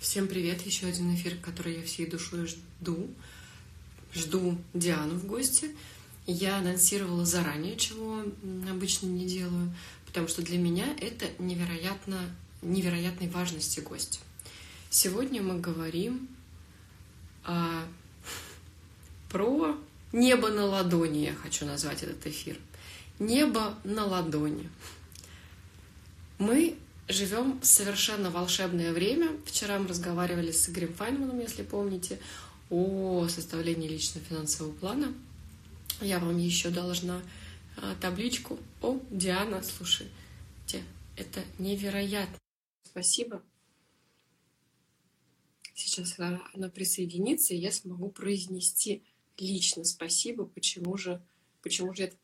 Всем привет! Еще один эфир, который я всей душой жду. Жду Диану в гости. Я анонсировала заранее, чего обычно не делаю, потому что для меня это невероятно, невероятной важности гость. Сегодня мы говорим о, про небо на ладони, я хочу назвать этот эфир. Небо на ладони. Мы живем совершенно волшебное время. Вчера мы разговаривали с Игорем Файнманом, если помните, о составлении личного финансового плана. Я вам еще должна а, табличку. О, Диана, слушайте, это невероятно. Спасибо. Сейчас она присоединится, и я смогу произнести лично спасибо, почему же, почему же это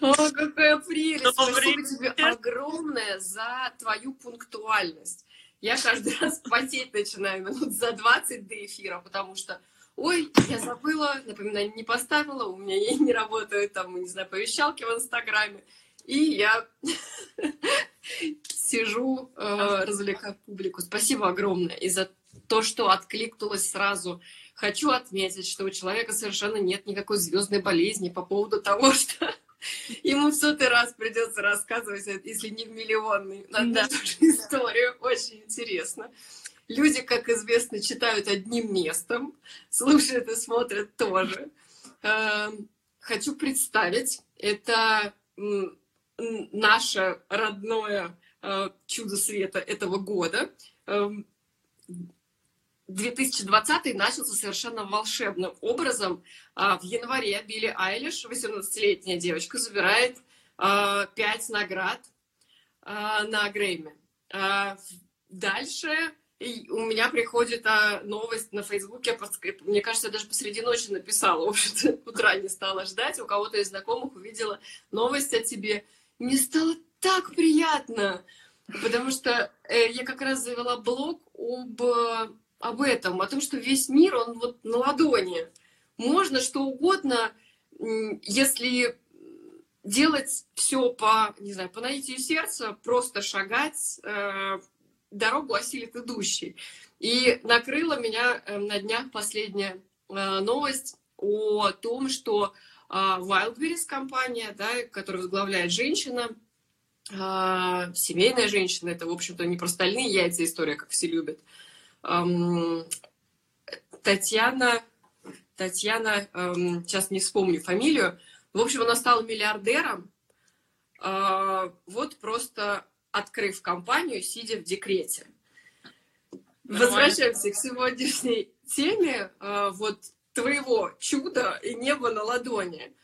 о, какая прелесть! Добрый Спасибо тебе огромное за твою пунктуальность. Я каждый раз потеть начинаю минут за 20 до эфира, потому что ой, я забыла, напоминание не поставила, у меня не работают там, не знаю, повещалки в Инстаграме. И я сижу, э, развлекаю публику. Спасибо огромное и за то, что откликнулась сразу. Хочу отметить, что у человека совершенно нет никакой звездной болезни по поводу того, что Ему в сотый раз придется рассказывать, если не в миллионный, на да. историю. Очень интересно. Люди, как известно, читают одним местом, слушают и смотрят тоже. Эм, хочу представить, это наше родное э, чудо света этого года. Эм, 2020 начался совершенно волшебным образом. А, в январе Билли Айлиш, 18-летняя девочка, забирает 5 а, наград а, на Грэмми. Дальше у меня приходит новость на Фейсбуке, мне кажется, я даже посреди ночи написала, в общем-то, утра не стала ждать, у кого-то из знакомых увидела новость о тебе. Мне стало так приятно, потому что э, я как раз завела блог об об этом, о том, что весь мир, он вот на ладони. Можно что угодно, если делать все по, не знаю, по наитию сердца, просто шагать, э, дорогу осилит идущий. И накрыла меня э, на днях последняя э, новость о том, что э, Wildberries компания, да, которую возглавляет женщина, э, семейная женщина, это, в общем-то, не про стальные яйца история, как все любят, Татьяна, Татьяна, сейчас не вспомню фамилию, в общем, она стала миллиардером, а, вот просто открыв компанию, сидя в декрете. Нормально. Возвращаемся к сегодняшней теме, а, вот твоего чуда и неба на ладони.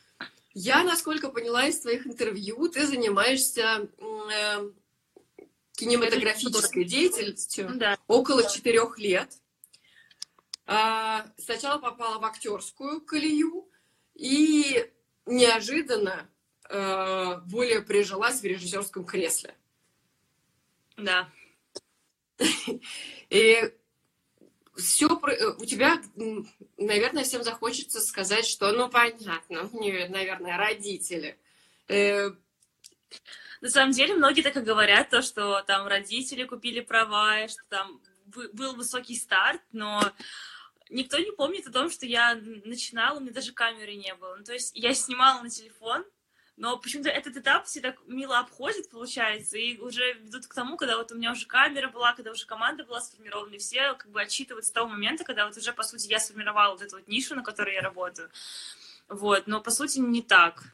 Я, насколько поняла из твоих интервью, ты занимаешься кинематографической деятельностью да. около четырех лет. А, сначала попала в актерскую колею и неожиданно а, более прижилась в режиссерском кресле. Да. И все у тебя, наверное, всем захочется сказать, что, ну, понятно, наверное, родители. На самом деле многие так и говорят, то, что там родители купили права, что там был высокий старт, но никто не помнит о том, что я начинала, у меня даже камеры не было. Ну, то есть я снимала на телефон, но почему-то этот этап все так мило обходят, получается, и уже ведут к тому, когда вот у меня уже камера была, когда уже команда была сформирована, и все как бы отчитывают с того момента, когда вот уже, по сути, я сформировала вот эту вот нишу, на которой я работаю. Вот, но по сути не так.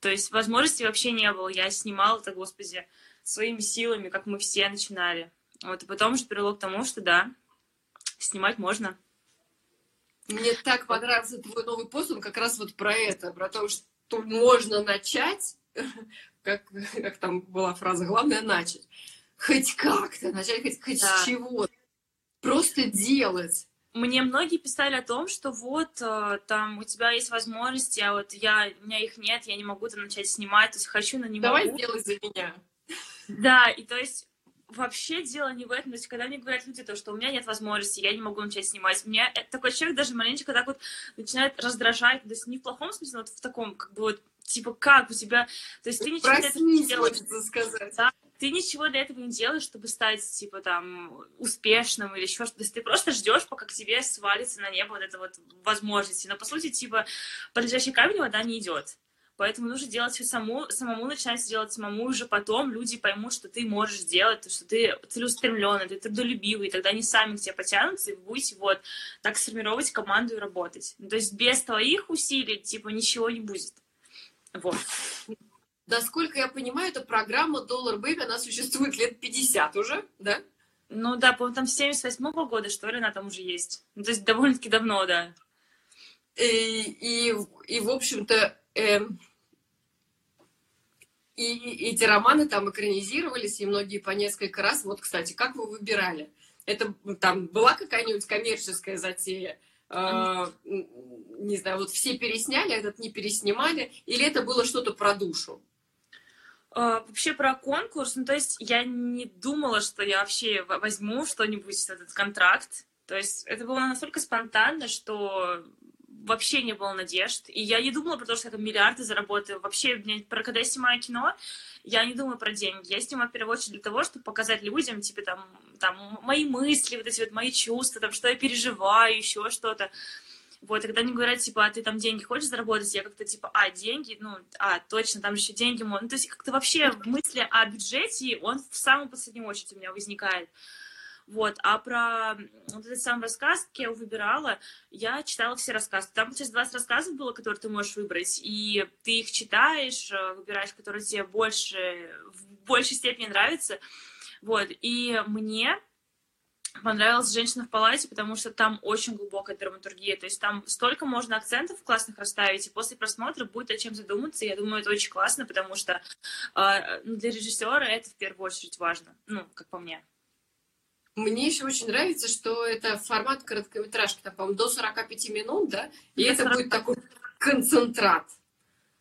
То есть возможности вообще не было. Я снимала это, господи, своими силами, как мы все начинали. Вот, и потом уже привело к тому, что да, снимать можно. Мне так понравился твой новый пост, он как раз вот про это, про то, что можно начать, как, как там была фраза, главное начать. Хоть как-то, начать хоть, хоть да. с чего. Просто делать мне многие писали о том, что вот э, там у тебя есть возможности, а вот я, у меня их нет, я не могу там начать снимать, то есть хочу, но не Давай могу. Давай сделай за меня. Да, и то есть вообще дело не в этом. То есть, когда мне говорят люди, то, что у меня нет возможности, я не могу начать снимать, меня такой человек даже маленечко так вот начинает раздражать, то есть не в плохом смысле, но вот в таком, как бы вот, типа, как у тебя, то есть ты ничего Проснись, не хочется сказать. Да? Ты ничего для этого не делаешь, чтобы стать, типа, там, успешным или еще что-то. Ты просто ждешь, пока к тебе свалится на небо вот эта вот возможность. Но, по сути, типа, под лежащий камень вода не идет. Поэтому нужно делать все саму, самому начинать делать самому, уже потом люди поймут, что ты можешь сделать, что ты целеустремленный, ты трудолюбивый, и тогда они сами к тебе потянутся, и вы будете вот так сформировать команду и работать. Ну, то есть без твоих усилий, типа, ничего не будет. Вот. Насколько я понимаю, эта программа Dollar Baby, она существует лет 50 уже, да? Ну да, по-моему, там с 78 -го года, что ли, она там уже есть. Ну, то есть довольно-таки давно, да. И, и, и в общем-то, э, и эти романы там экранизировались, и многие по несколько раз. Вот, кстати, как вы выбирали? Это там была какая-нибудь коммерческая затея? Э, не знаю, вот все пересняли, этот не переснимали, или это было что-то про душу? Uh, вообще про конкурс, ну то есть я не думала, что я вообще возьму что-нибудь, этот контракт. То есть это было настолько спонтанно, что вообще не было надежд. И я не думала про то, что я там миллиарды заработаю. Вообще, про, когда я снимаю кино, я не думаю про деньги. Я снимаю в первую очередь для того, чтобы показать людям, типа, там, там, мои мысли, вот эти вот мои чувства, там, что я переживаю, еще что-то. Вот, и когда они говорят, типа, а ты там деньги хочешь заработать, я как-то, типа, а, деньги, ну, а, точно, там еще деньги, ну, то есть как-то вообще мысли о бюджете, он в самую последнюю очередь у меня возникает. Вот, а про вот этот сам рассказ, как я его выбирала, я читала все рассказы. Там сейчас 20 рассказов было, которые ты можешь выбрать, и ты их читаешь, э, выбираешь, которые тебе больше, в большей степени нравятся. Вот, и мне понравилась «Женщина в палате», потому что там очень глубокая драматургия, то есть там столько можно акцентов классных расставить, и после просмотра будет о чем задуматься, я думаю, это очень классно, потому что э, для режиссера это в первую очередь важно, ну, как по мне. Мне еще очень нравится, что это формат короткометражки, там, по-моему, до 45 минут, да? И это 40... будет такой концентрат.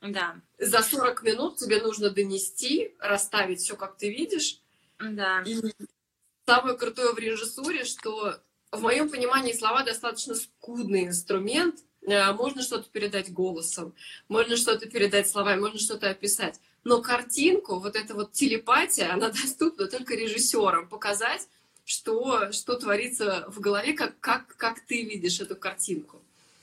Да. За 40 минут тебе нужно донести, расставить все, как ты видишь. Да. И самое крутое в режиссуре, что в моем понимании слова достаточно скудный инструмент. Э, можно что-то передать голосом, можно что-то передать словами, можно что-то описать. Но картинку, вот эта вот телепатия, она доступна только режиссерам. Показать, что, что творится в голове, как, как, как ты видишь эту картинку.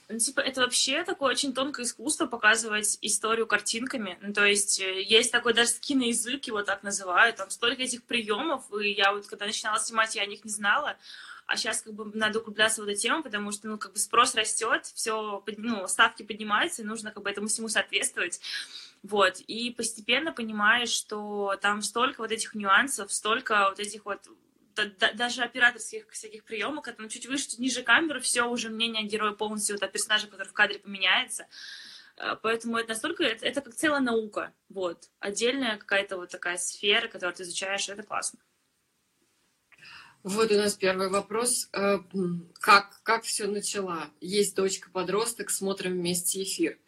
Ну, типа, это вообще такое очень тонкое искусство показывать историю картинками. Ну, то есть э, есть такой даже киноязык, его так называют, там столько этих приемов, и я вот когда начинала снимать, я о них не знала, а сейчас как бы надо углубляться в эту тему, потому что, ну, как бы спрос растет, все, ну, ставки поднимаются, и нужно как бы этому всему соответствовать. Вот, и постепенно понимаешь, что там столько вот этих нюансов, столько вот этих вот даже операторских всяких приемов, когда ну, чуть выше, чуть ниже камеры, все уже мнение героя полностью вот, о персонаже, который в кадре поменяется. Э, поэтому это настолько, это, это как целая наука, вот. Отдельная какая-то вот такая сфера, которую ты изучаешь, это классно. Вот у нас первый вопрос. Э, как, как все начала? Есть дочка-подросток, смотрим вместе эфир.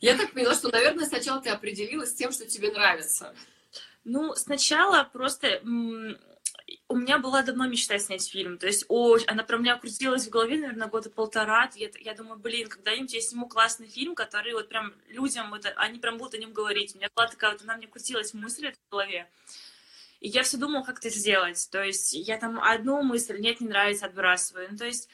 Я так поняла, что, наверное, сначала ты определилась с тем, что тебе нравится. Ну, сначала просто у меня была давно мечта снять фильм, то есть о, она у меня крутилась в голове, наверное, года полтора. Я, я думаю, блин, когда-нибудь я сниму классный фильм, который вот прям людям, вот, они прям будут о нем говорить. У меня была такая вот, она мне крутилась мысль в голове. И я все думала, как это сделать. То есть я там одну мысль, нет, не нравится, отбрасываю. Ну, то есть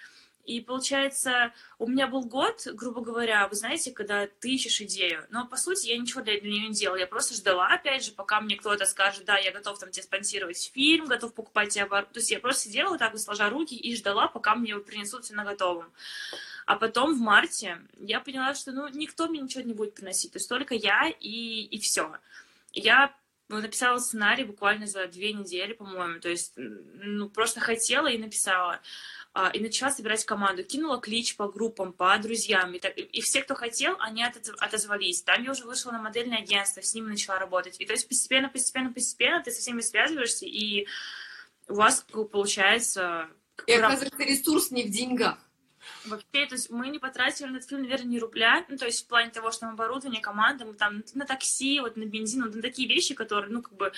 и получается, у меня был год, грубо говоря, вы знаете, когда ты ищешь идею. Но по сути я ничего для нее не делала. Я просто ждала, опять же, пока мне кто-то скажет, да, я готов там тебе спонсировать фильм, готов покупать тебе оборот. То есть я просто сидела вот так вот, сложа руки и ждала, пока мне его принесут все на готовом. А потом в марте я поняла, что ну никто мне ничего не будет приносить. То есть только я и, и все. Я написала сценарий буквально за две недели, по-моему. То есть, ну, просто хотела и написала. А, и начала собирать команду. Кинула клич по группам, по друзьям. И, так, и все, кто хотел, они отозвались. Там я уже вышла на модельное агентство, с ними начала работать. И то есть постепенно, постепенно, постепенно ты со всеми связываешься, и у вас получается... И оказывается, ресурс не в деньгах. Вообще, то есть мы не потратили на этот фильм, наверное, ни рубля, ну, то есть в плане того, что там оборудование, команда, мы там на такси, вот на бензин, вот на такие вещи, которые, ну, как бы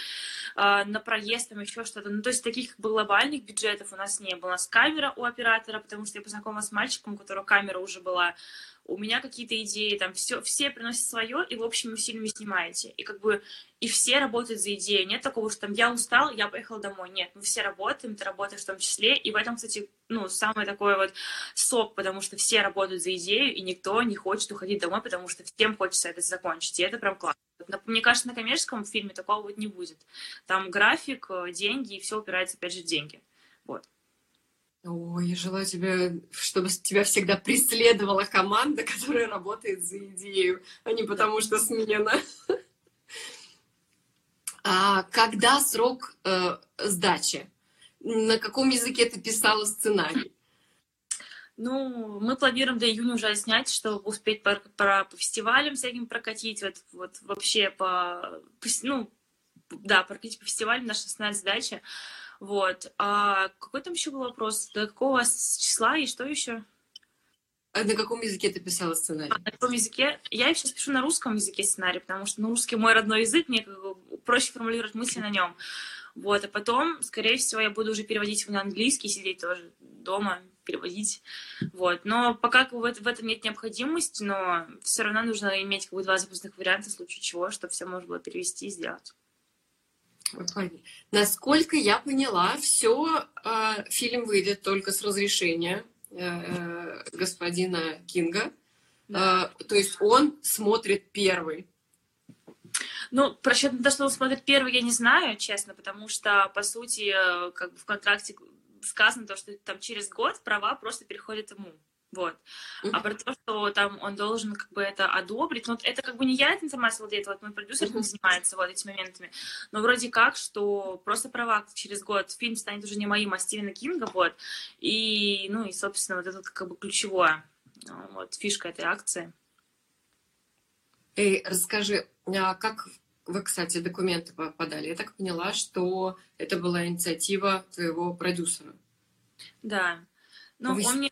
э, на проезд, там еще что-то, ну, то есть таких как бы глобальных бюджетов у нас не было. У нас камера у оператора, потому что я познакомилась с мальчиком, у которого камера уже была, у меня какие-то идеи, там все, все приносят свое, и в общем фильме снимаете. И как бы и все работают за идею. Нет такого, что там я устал, я поехал домой. Нет, мы все работаем, ты работаешь в том числе. И в этом, кстати, ну, самый такой вот сок, потому что все работают за идею, и никто не хочет уходить домой, потому что всем хочется это закончить. И это прям классно. Мне кажется, на коммерческом фильме такого вот не будет. Там график, э, деньги, и все упирается, опять же, в деньги. Вот. Ой, я желаю тебе, чтобы тебя всегда преследовала команда, которая работает за идею, а не потому что сменена. А когда срок э, сдачи? На каком языке ты писала сценарий? Ну, мы планируем до июня уже снять, чтобы успеть по, по, по фестивалям всяким прокатить, вот, вот вообще по, по ну, да, прокатить по фестивалям, наша основная задача. Вот. А какой там еще был вопрос? До какого числа и что еще? А на каком языке ты писала сценарий? А, на каком языке? Я сейчас пишу на русском языке сценарий, потому что ну, русский мой родной язык, мне как бы проще формулировать мысли на нем. Вот, а потом, скорее всего, я буду уже переводить его на английский, сидеть тоже дома, переводить. Вот. Но пока как бы, в этом нет необходимости, но все равно нужно иметь как бы, два запасных варианта в случае чего, чтобы все можно было перевести и сделать. Насколько я поняла, все э, фильм выйдет только с разрешения э, господина Кинга. Да. Э, то есть он смотрит первый. Ну, про счет на то, что он смотрит первый, я не знаю, честно, потому что, по сути, э, как бы в контракте сказано то, что там через год права просто переходят ему. Вот. А про то, что там он должен как бы это одобрить, ну, это как бы не я этой информацией владеет, вот мой продюсер этим занимается вот этими моментами, но вроде как, что просто права через год фильм станет уже не моим, а Стивена Кинга, вот, и, ну, и, собственно, вот это как бы ключевое, вот, фишка этой акции. Эй, расскажи, а как вы, кстати, документы подали? Я так поняла, что это была инициатива твоего продюсера. Да. Ну, Вы... он мне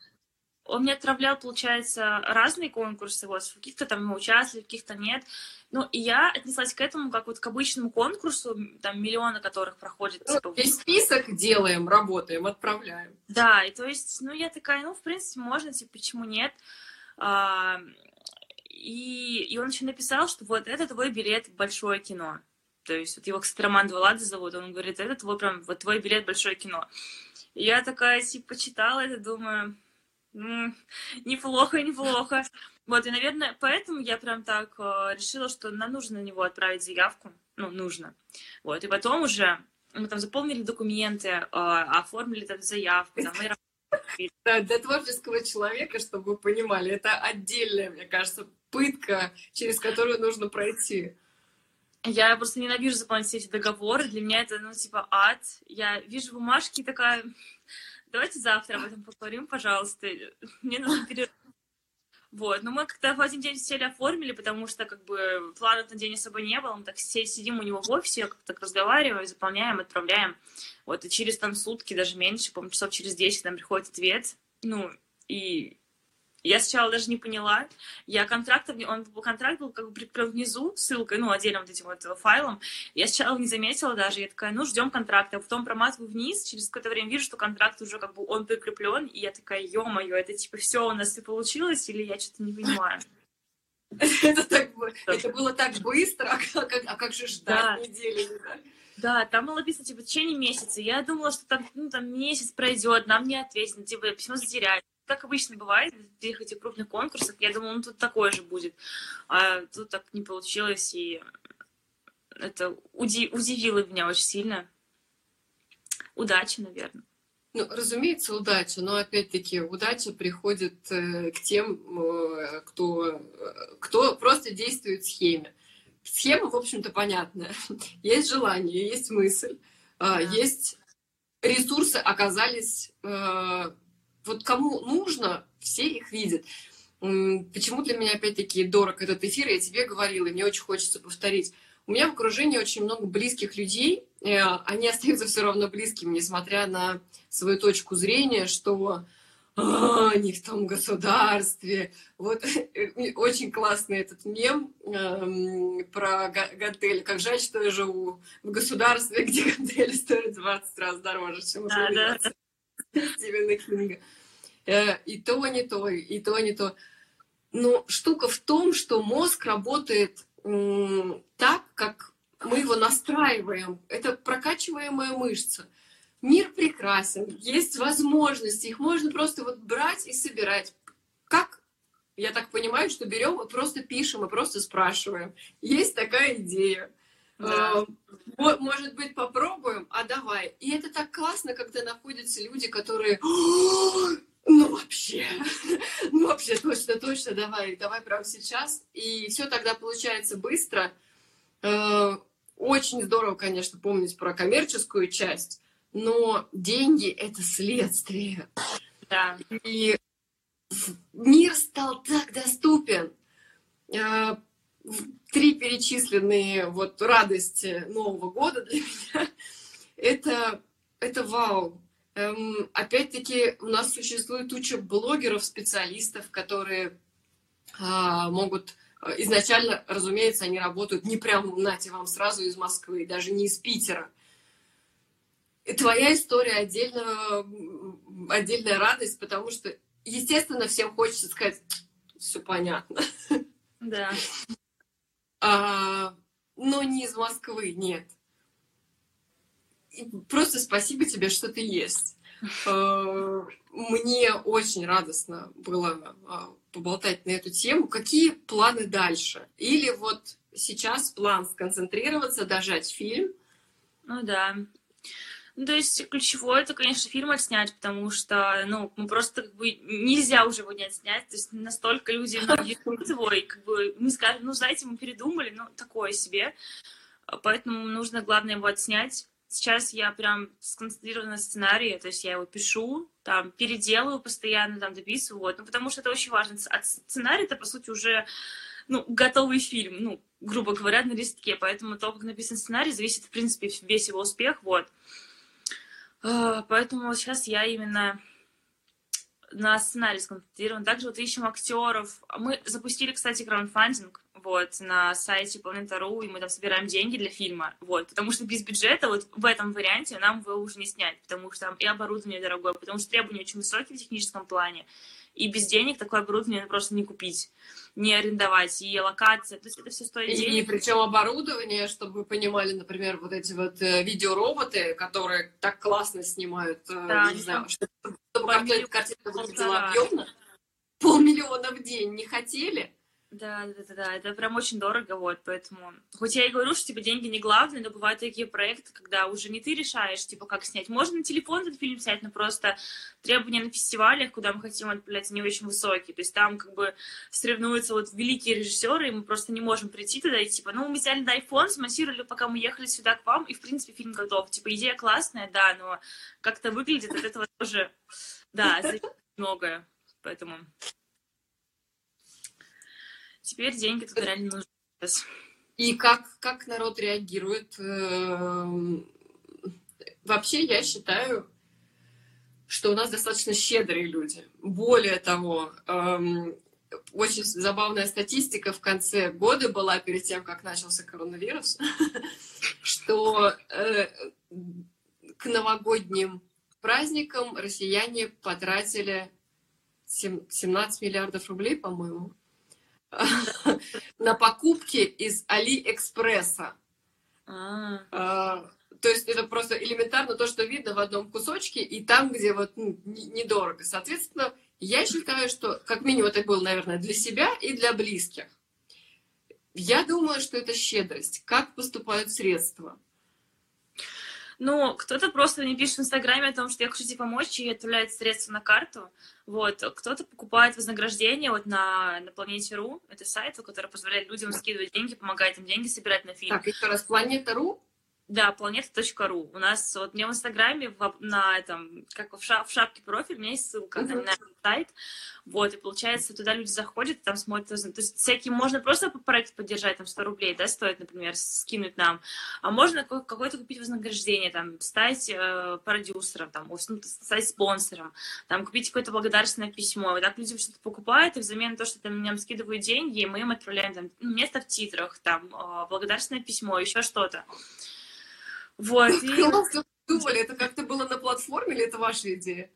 он мне отправлял, получается, разные конкурсы, вот, в каких-то там мы участвовали, в каких-то нет. Ну, и я отнеслась к этому как вот к обычному конкурсу, там миллионы которых проходят. Ну, типа, весь список делаем, работаем, отправляем. Да, и то есть, ну, я такая, ну, в принципе, можно, типа, почему нет? А, и, и он еще написал, что вот это твой билет в большое кино. То есть вот его, кстати, Роман Двалада зовут, он говорит, это твой прям, вот твой билет в большое кино. И я такая, типа, читала это, думаю, неплохо, неплохо. Вот, и, наверное, поэтому я прям так э, решила, что нам нужно на него отправить заявку. Ну, нужно. Вот, и потом уже мы там заполнили документы, э, оформили там заявку. Там, и... Да, для творческого человека, чтобы вы понимали, это отдельная, мне кажется, пытка, через которую нужно пройти. Я просто ненавижу заполнять все эти договоры. Для меня это, ну, типа, ад. Я вижу бумажки такая Давайте завтра об этом поговорим, пожалуйста. Мне нужно перерыв. Вот, но мы как-то в один день сели оформили, потому что как бы планов на день особо не было. Мы так сидим у него в офисе, как-то так разговариваем, заполняем, отправляем. Вот, и через там сутки, даже меньше, по часов через 10 нам приходит ответ. Ну, и я сначала даже не поняла. Я контракт, он контракт был как бы прям внизу ссылкой, ну, отдельным вот этим вот файлом. Я сначала не заметила даже. Я такая, ну, ждем контракта. А потом проматываю вниз, через какое-то время вижу, что контракт уже как бы он прикреплен. И я такая, ё-моё, это типа все у нас и получилось, или я что-то не понимаю. Это, так, это было так быстро, а как, а как же ждать да. недели? Да? Да, там было написано, типа, в течение месяца. Я думала, что там, ну, там месяц пройдет, нам не ответят, типа, письмо затеряют как обычно бывает в этих крупных конкурсах, я думала, ну тут такое же будет. А тут так не получилось, и это уди- удивило меня очень сильно. Удачи, наверное. Ну, разумеется, удача, но опять-таки удача приходит э, к тем, э, кто, э, кто просто действует в схеме. Схема, в общем-то, понятная. Есть желание, есть мысль, э, да. есть ресурсы оказались э, вот кому нужно, все их видят. Почему для меня, опять-таки, дорог этот эфир, я тебе говорила, и мне очень хочется повторить. У меня в окружении очень много близких людей, э, они остаются все равно близкими, несмотря на свою точку зрения, что а, не в том государстве. Вот очень классный этот мем э, про гантель. Как жаль, что я живу в государстве, где гантель стоит 20 раз дороже, чем да, да. Стивена Кинга. Э, и то не то, и то не то. Но штука в том, что мозг работает так, как мы его настраиваем. Это прокачиваемая мышца. Мир прекрасен, есть возможности, их можно просто вот брать и собирать. Как? Я так понимаю, что берем и просто пишем, и просто спрашиваем. Есть такая идея. Да. А, может быть, попробуем, а давай. И это так классно, когда находятся люди, которые ну вообще, ну вообще точно, точно, давай, давай прямо сейчас. И все тогда получается быстро. Э, очень здорово, конечно, помнить про коммерческую часть, но деньги — это следствие. Да. И мир стал так доступен. Три перечисленные вот радости Нового года для меня — это, это вау. Эм, опять-таки, у нас существует куча блогеров, специалистов, которые а, могут э, изначально, разумеется, они работают не прям, нате вам, сразу из Москвы, даже не из Питера. И твоя история отдельно, отдельная радость, потому что, естественно, всем хочется сказать, все понятно. Да. А, но не из Москвы, нет просто спасибо тебе, что ты есть. Э, мне очень радостно было а, поболтать на эту тему. Какие планы дальше? Или вот сейчас план сконцентрироваться, дожать фильм? Ну да. Ну, то есть ключевое это, конечно, фильм отснять, потому что, ну, мы просто как бы нельзя уже его не отснять, то есть настолько люди ждут его, и как бы мы скажем, ну, знаете, мы передумали, ну, такое себе, поэтому нужно, главное, его отснять, Сейчас я прям сконцентрирована на сценарии, то есть я его пишу, там, переделываю постоянно, там, дописываю, вот, ну, потому что это очень важно. А сценарий это, по сути, уже, ну, готовый фильм, ну, грубо говоря, на листке, поэтому то, как написан сценарий, зависит, в принципе, весь его успех, вот. А, поэтому сейчас я именно на сценарий сконцентрирован. Также вот ищем актеров. Мы запустили, кстати, краундфандинг вот, на сайте Планета.ру, и мы там собираем деньги для фильма, вот, потому что без бюджета вот в этом варианте нам его уже не снять, потому что там и оборудование дорогое, потому что требования очень высокие в техническом плане, и без денег такое оборудование просто не купить, не арендовать, и локация, то есть это все стоит денег. И причем оборудование, чтобы вы понимали, например, вот эти вот э, видеороботы, которые так классно снимают, э, да, не знаю, чтобы, чтобы картинка выглядела объемно, полмиллиона в день не хотели, да, да, да, да, это прям очень дорого, вот, поэтому... Хоть я и говорю, что, типа, деньги не главные, но бывают такие проекты, когда уже не ты решаешь, типа, как снять. Можно на телефон этот фильм снять, но просто требования на фестивалях, куда мы хотим отправлять, они очень высокие. То есть там, как бы, соревнуются вот великие режиссеры, и мы просто не можем прийти туда и, типа, ну, мы взяли на iPhone, смонтировали, пока мы ехали сюда к вам, и, в принципе, фильм готов. Типа, идея классная, да, но как-то выглядит от этого тоже, да, многое, поэтому... Теперь деньги тут реально нужны. И как, как народ реагирует? Эм, вообще, я считаю, что у нас достаточно щедрые люди. Более того, эм, очень забавная статистика в конце года была перед тем, как начался коронавирус, что э, к новогодним праздникам россияне потратили 17 миллиардов рублей, по-моему. на покупки из Алиэкспресса. А. а. То есть это просто элементарно то, что видно в одном кусочке, и там, где вот ну, недорого. Соответственно, я считаю, что как минимум это было, наверное, для себя и для близких. Я думаю, что это щедрость. Как поступают средства? Ну, кто-то просто мне пишет в Инстаграме о том, что я хочу тебе помочь и отправляет средства на карту. Вот. Кто-то покупает вознаграждение вот на, на Планете.ру. Это сайт, который позволяет людям скидывать деньги, помогает им деньги собирать на фильм. Так, еще раз, Планета.ру? Да, планета.ру. У нас вот мне в Инстаграме в, на этом, как в, шап, в шапке профиль, у меня есть ссылка uh-huh. на сайт. Вот, и получается, туда люди заходят, там смотрят, то есть всякие, можно просто проект поддержать, там 100 рублей, да, стоит, например, скинуть нам, а можно какое-то купить вознаграждение, там, стать э, продюсером, там, ну, стать спонсором, там, купить какое-то благодарственное письмо, и так люди что-то покупают, и взамен на то, что там нам скидывают деньги, мы им отправляем, там, место в титрах, там, э, благодарственное письмо, еще что-то. Вот. И... думали, это как-то было на платформе или это ваша идея?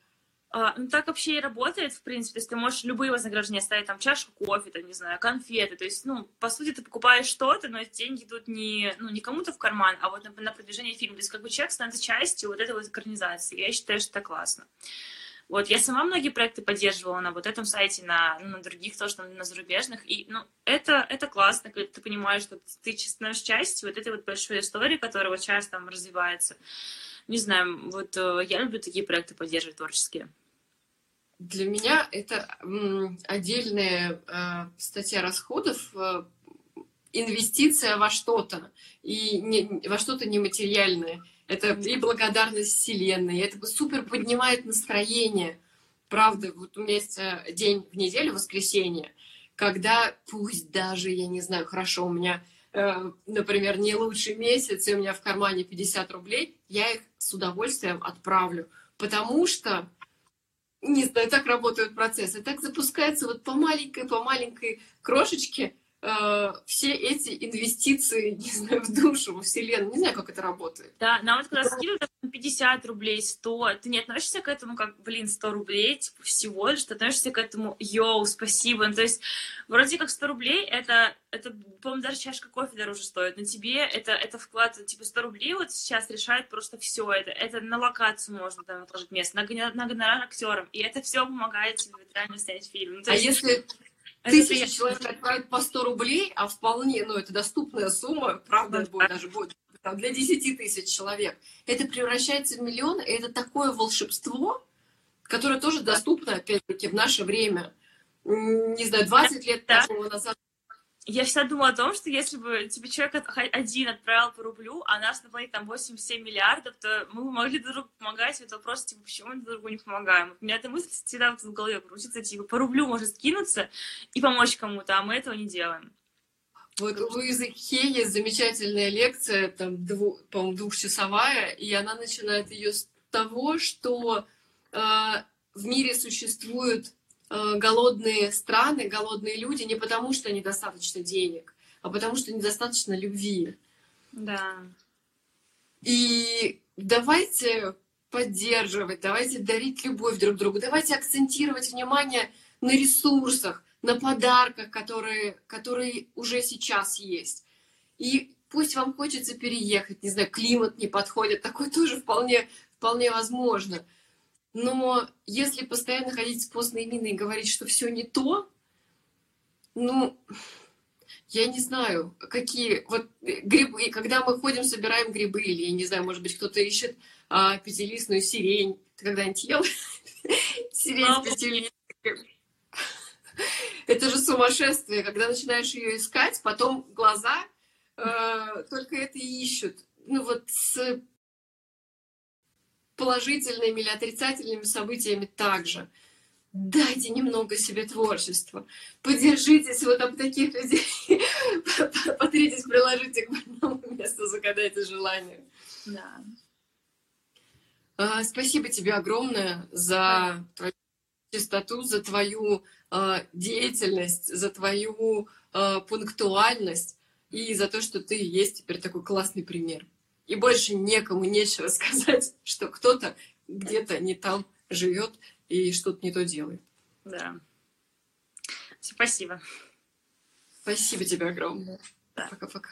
А, ну, так вообще и работает, в принципе. То есть ты можешь любые вознаграждения ставить, там, чашку кофе, там, не знаю, конфеты. То есть, ну, по сути, ты покупаешь что-то, но эти деньги идут не, ну, не кому-то в карман, а вот на, на продвижение фильма. То есть, как бы человек становится частью вот этой вот организации. Я считаю, что это классно. Вот, я сама многие проекты поддерживала на вот этом сайте, на, ну, на других тоже, там, на зарубежных, и, ну, это, это классно, когда ты понимаешь, что ты становишься частью вот этой вот большой истории, которая вот сейчас там развивается. Не знаю, вот э, я люблю такие проекты поддерживать творческие. Для меня это отдельная э, статья расходов, э, инвестиция во что-то, и не, во что-то нематериальное. Это и благодарность Вселенной, это супер поднимает настроение. Правда, вот у меня есть э, день в неделю, воскресенье, когда пусть даже, я не знаю, хорошо, у меня, э, например, не лучший месяц, и у меня в кармане 50 рублей, я их с удовольствием отправлю, потому что не знаю, так работают процессы. Так запускается вот по маленькой, по маленькой крошечке э, все эти инвестиции, не знаю, в душу, во вселенную. Не знаю, как это работает. Да, нам вот когда скидывают 50 рублей, 100, ты не относишься к этому как, блин, 100 рублей, типа, всего лишь, ты относишься к этому, йоу, спасибо. Ну, то есть, вроде как 100 рублей, это, это по-моему, даже чашка кофе дороже стоит, но тебе это, это вклад, типа, 100 рублей вот сейчас решает просто все это. Это на локацию можно там отложить место, на, на гонорар актерам, и это все помогает тебе реально снять фильм. Ну, а тысяча человек отправит по 100 рублей, а вполне, ну, это доступная сумма, правда, да. будет даже будет там, для 10 тысяч человек, это превращается в миллион, и это такое волшебство, которое тоже доступно, опять-таки, в наше время. Не знаю, 20 лет да. назад я всегда думала о том, что если бы тебе человек один отправил по рублю, а нас на планете там 87 миллиардов, то мы бы могли друг другу помогать. Это вопрос, типа, почему мы друг другу не помогаем? У меня эта мысль всегда вот в голове крутится, типа, по рублю может скинуться и помочь кому-то, а мы этого не делаем. Вот у Луизы Хей есть замечательная лекция, там, дву, по-моему, двухчасовая, и она начинает ее с того, что э, в мире существуют э, голодные страны, голодные люди не потому, что недостаточно денег, а потому что недостаточно любви. Да. И давайте поддерживать, давайте дарить любовь друг другу, давайте акцентировать внимание на ресурсах, на подарках, которые, которые уже сейчас есть. И пусть вам хочется переехать, не знаю, климат не подходит, такое тоже вполне, вполне возможно. Но если постоянно ходить с постной миной и говорить, что все не то, ну, я не знаю, какие вот грибы, когда мы ходим, собираем грибы, или, я не знаю, может быть, кто-то ищет а, пятилистную сирень. Ты когда-нибудь ел сирень пятилистную? Это же сумасшествие, когда начинаешь ее искать, потом глаза э, только это и ищут. Ну вот с положительными или отрицательными событиями также. Дайте немного себе творчества. Подержитесь вот об таких людей. Потритесь, приложите к больному месту, загадайте желание. Да. А, спасибо тебе огромное за твою чистоту, за твою э, деятельность, за твою э, пунктуальность и за то, что ты есть теперь такой классный пример. И больше некому нечего сказать, что кто-то где-то не там живет и что-то не то делает. Да. Спасибо. Спасибо тебе огромное. Пока-пока.